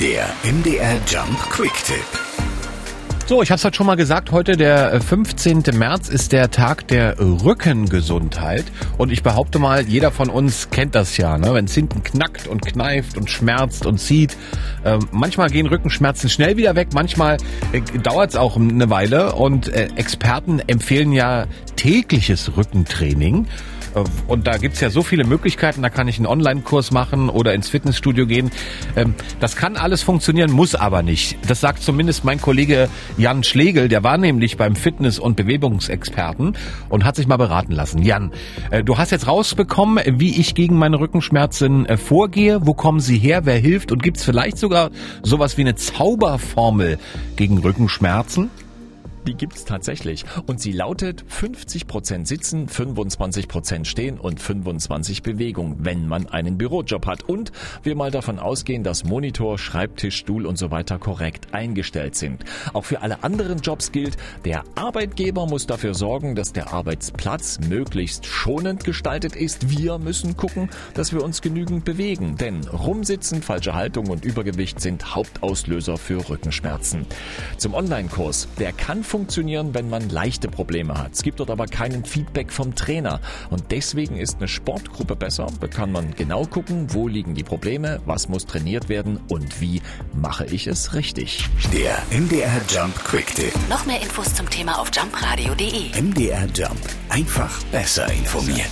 Der MDR Jump Quick Tipp. So, ich habe es heute schon mal gesagt, heute der 15. Äh, März ist der Tag der Rückengesundheit und ich behaupte mal, jeder von uns kennt das ja, ne? wenn es hinten knackt und kneift und schmerzt und zieht. Äh, manchmal gehen Rückenschmerzen schnell wieder weg, manchmal äh, dauert es auch eine Weile und äh, Experten empfehlen ja tägliches Rückentraining. Äh, und da gibt's ja so viele Möglichkeiten. Da kann ich einen Online-Kurs machen oder ins Fitnessstudio gehen. Ähm, das kann alles funktionieren, muss aber nicht. Das sagt zumindest mein Kollege Jan Schlegel. Der war nämlich beim Fitness- und Bewegungsexperten und hat sich mal beraten lassen. Jan, äh, du hast jetzt rausbekommen, wie ich gegen meine Rückenschmerzen äh, vorgehe. Wo kommen sie her? Wer hilft? Und gibt's vielleicht sogar sowas wie eine Zauberformel gegen Rückenschmerzen? Die gibt's tatsächlich. Und sie lautet 50% Sitzen, 25% Stehen und 25 Bewegung, wenn man einen Bürojob hat. Und wir mal davon ausgehen, dass Monitor, Schreibtisch, Stuhl und so weiter korrekt eingestellt sind. Auch für alle anderen Jobs gilt, der Arbeitgeber muss dafür sorgen, dass der Arbeitsplatz möglichst schonend gestaltet ist. Wir müssen gucken, dass wir uns genügend bewegen. Denn Rumsitzen, falsche Haltung und Übergewicht sind Hauptauslöser für Rückenschmerzen. Zum Online-Kurs, der kann funktionieren, wenn man leichte Probleme hat. Es gibt dort aber keinen Feedback vom Trainer. Und deswegen ist eine Sportgruppe besser. Da kann man genau gucken, wo liegen die Probleme, was muss trainiert werden und wie mache ich es richtig. Der MDR Jump Quick Tip. Noch mehr Infos zum Thema auf jumpradio.de. MDR Jump. Einfach besser informiert.